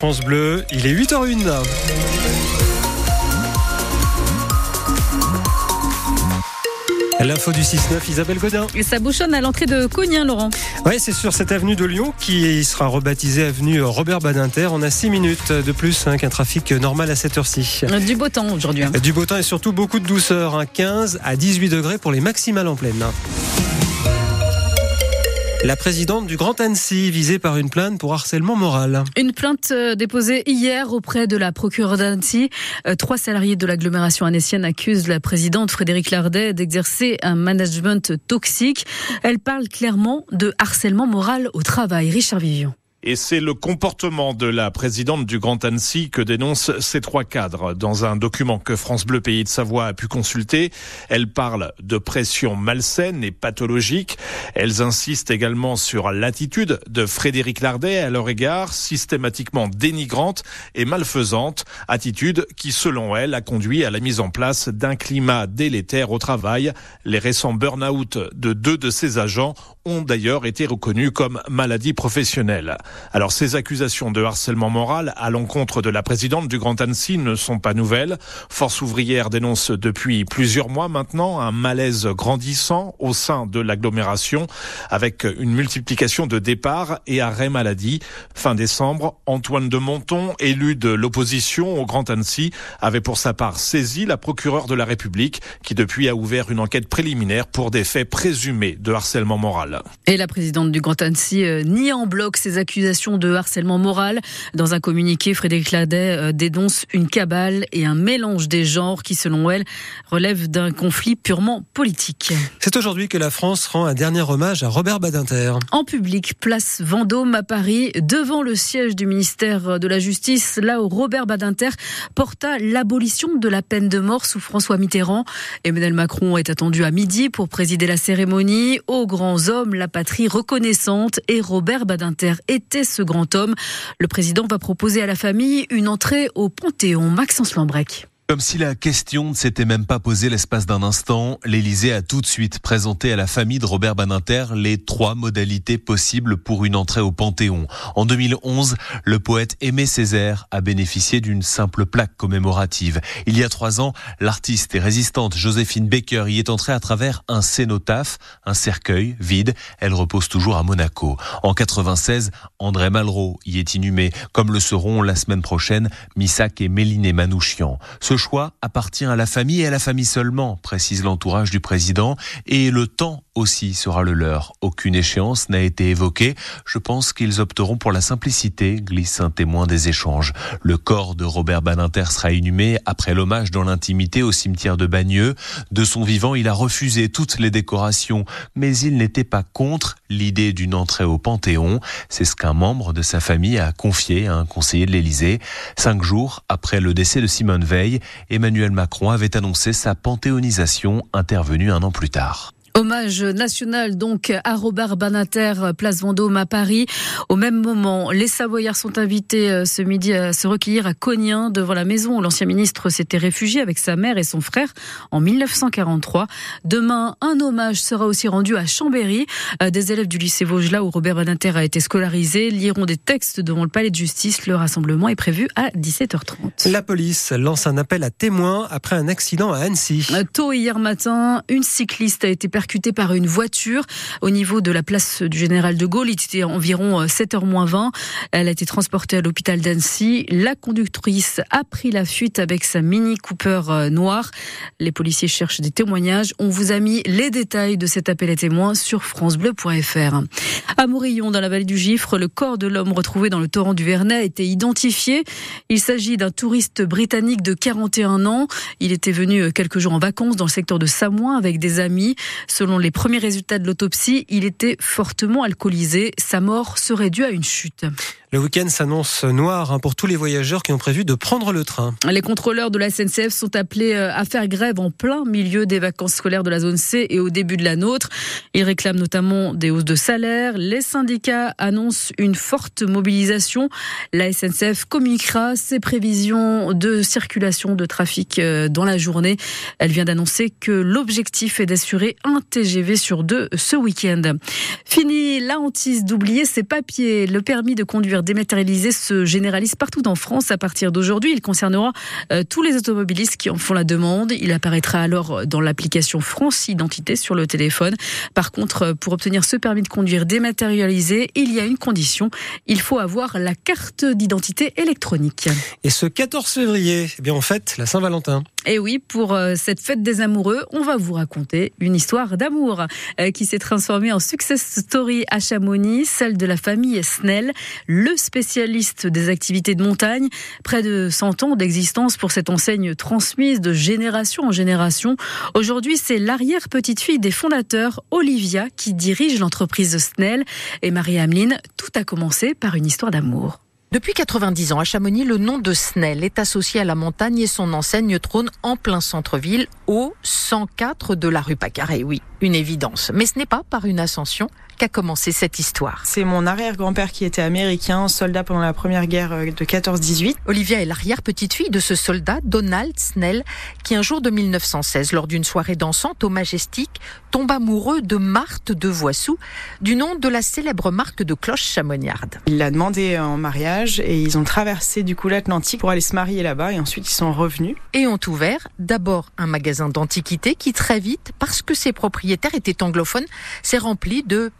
France Bleu, il est 8h01. L'info du 6-9, Isabelle Godin. Et ça bouchonne à l'entrée de Cognien, Laurent. Oui, c'est sur cette avenue de Lyon qui sera rebaptisée avenue Robert Badinter. On a 6 minutes de plus hein, qu'un trafic normal à cette heure-ci. Du beau temps aujourd'hui. hein. Du beau temps et surtout beaucoup de douceur. hein, 15 à 18 degrés pour les maximales en pleine. La présidente du Grand Annecy visée par une plainte pour harcèlement moral. Une plainte euh, déposée hier auprès de la procureure d'Annecy. Euh, Trois salariés de l'agglomération annécienne accusent la présidente Frédéric Lardet d'exercer un management toxique. Elle parle clairement de harcèlement moral au travail. Richard Vivian. Et c'est le comportement de la présidente du Grand Annecy que dénoncent ces trois cadres. Dans un document que France Bleu Pays de Savoie a pu consulter, elles parlent de pression malsaine et pathologique. Elles insistent également sur l'attitude de Frédéric Lardet à leur égard, systématiquement dénigrante et malfaisante, attitude qui, selon elles, a conduit à la mise en place d'un climat délétère au travail. Les récents burn-out de deux de ces agents ont d'ailleurs été reconnus comme maladies professionnelles. Alors ces accusations de harcèlement moral à l'encontre de la présidente du Grand Annecy ne sont pas nouvelles. Force ouvrière dénonce depuis plusieurs mois maintenant un malaise grandissant au sein de l'agglomération avec une multiplication de départs et arrêts maladie. Fin décembre, Antoine de Monton, élu de l'opposition au Grand Annecy, avait pour sa part saisi la procureure de la République qui depuis a ouvert une enquête préliminaire pour des faits présumés de harcèlement moral. Et la présidente du Grand Annecy euh, nie en bloc ces accusations de harcèlement moral. Dans un communiqué, Frédéric Ladet euh, dénonce une cabale et un mélange des genres qui, selon elle, relève d'un conflit purement politique. C'est aujourd'hui que la France rend un dernier hommage à Robert Badinter. En public, place Vendôme à Paris, devant le siège du ministère de la Justice, là où Robert Badinter porta l'abolition de la peine de mort sous François Mitterrand. Emmanuel Macron est attendu à midi pour présider la cérémonie. Aux grands hommes, la patrie reconnaissante et Robert Badinter ce grand homme. Le président va proposer à la famille une entrée au Panthéon. Maxence Lambrec. Comme si la question ne s'était même pas posée l'espace d'un instant, l'Élysée a tout de suite présenté à la famille de Robert Badinter les trois modalités possibles pour une entrée au Panthéon. En 2011, le poète Aimé Césaire a bénéficié d'une simple plaque commémorative. Il y a trois ans, l'artiste et résistante Joséphine Baker y est entrée à travers un cénotaphe, un cercueil vide. Elle repose toujours à Monaco. En 96, André Malraux y est inhumé, comme le seront la semaine prochaine Missak et Méliné Manouchian. Choix appartient à la famille et à la famille seulement, précise l'entourage du président, et le temps aussi sera le leur. Aucune échéance n'a été évoquée. Je pense qu'ils opteront pour la simplicité, glisse un témoin des échanges. Le corps de Robert Badinter sera inhumé après l'hommage dans l'intimité au cimetière de Bagneux. De son vivant, il a refusé toutes les décorations, mais il n'était pas contre l'idée d'une entrée au Panthéon. C'est ce qu'un membre de sa famille a confié à un conseiller de l'Élysée. Cinq jours après le décès de Simone Veil, Emmanuel Macron avait annoncé sa panthéonisation intervenue un an plus tard. Hommage national donc à Robert Banater, place Vendôme à Paris. Au même moment, les Savoyards sont invités euh, ce midi à se recueillir à Cognin devant la maison où l'ancien ministre s'était réfugié avec sa mère et son frère en 1943. Demain, un hommage sera aussi rendu à Chambéry. Euh, Des élèves du lycée là où Robert Banater a été scolarisé, liront des textes devant le palais de justice. Le rassemblement est prévu à 17h30. La police lance un appel à témoins après un accident à Annecy. Euh, Tôt hier matin, une cycliste a été percutée par une voiture au niveau de la place du Général de Gaulle. Il était environ 7h moins 20. Elle a été transportée à l'hôpital d'Annecy. La conductrice a pris la fuite avec sa Mini Cooper euh, noire. Les policiers cherchent des témoignages. On vous a mis les détails de cet appel à témoins sur francebleu.fr. À Morillon, dans la vallée du Gifre, le corps de l'homme retrouvé dans le torrent du Vernet a été identifié. Il s'agit d'un touriste britannique de 41 ans. Il était venu quelques jours en vacances dans le secteur de Samoin avec des amis. Selon les premiers résultats de l'autopsie, il était fortement alcoolisé. Sa mort serait due à une chute. Le week-end s'annonce noir hein, pour tous les voyageurs qui ont prévu de prendre le train. Les contrôleurs de la SNCF sont appelés euh, à faire grève en plein milieu des vacances scolaires de la zone C et au début de la nôtre. Ils réclament notamment des hausses de salaire. Les syndicats annoncent une forte mobilisation. La SNCF communiquera ses prévisions de circulation de trafic euh, dans la journée. Elle vient d'annoncer que l'objectif est d'assurer un TGV sur deux ce week-end. Fini la hantise d'oublier ses papiers. Le permis de conduire conduire dématérialisé se généralise partout en France à partir d'aujourd'hui. Il concernera euh, tous les automobilistes qui en font la demande. Il apparaîtra alors dans l'application France Identité sur le téléphone. Par contre, pour obtenir ce permis de conduire dématérialisé, il y a une condition. Il faut avoir la carte d'identité électronique. Et ce 14 février, eh bien en fait, la Saint-Valentin. Et oui, pour euh, cette fête des amoureux, on va vous raconter une histoire d'amour euh, qui s'est transformée en success story à Chamonix, celle de la famille Snell, le spécialiste des activités de montagne. Près de 100 ans d'existence pour cette enseigne transmise de génération en génération. Aujourd'hui, c'est l'arrière-petite-fille des fondateurs, Olivia, qui dirige l'entreprise Snell. Et Marie-Ameline, tout a commencé par une histoire d'amour. Depuis 90 ans, à Chamonix, le nom de Snell est associé à la montagne et son enseigne trône en plein centre-ville, au 104 de la rue Pacaré. Oui, une évidence. Mais ce n'est pas par une ascension qu'a commencé cette histoire. C'est mon arrière-grand-père qui était américain, soldat pendant la première guerre euh, de 14-18. Olivia est l'arrière-petite-fille de ce soldat, Donald Snell, qui un jour de 1916, lors d'une soirée dansante au Majestic, tombe amoureux de Marthe de Voissou, du nom de la célèbre marque de cloches chamonniarde. Il l'a demandé en mariage et ils ont traversé du coup l'Atlantique pour aller se marier là-bas et ensuite ils sont revenus. Et ont ouvert d'abord un magasin d'antiquités qui très vite, parce que ses propriétaires étaient anglophones, s'est rempli de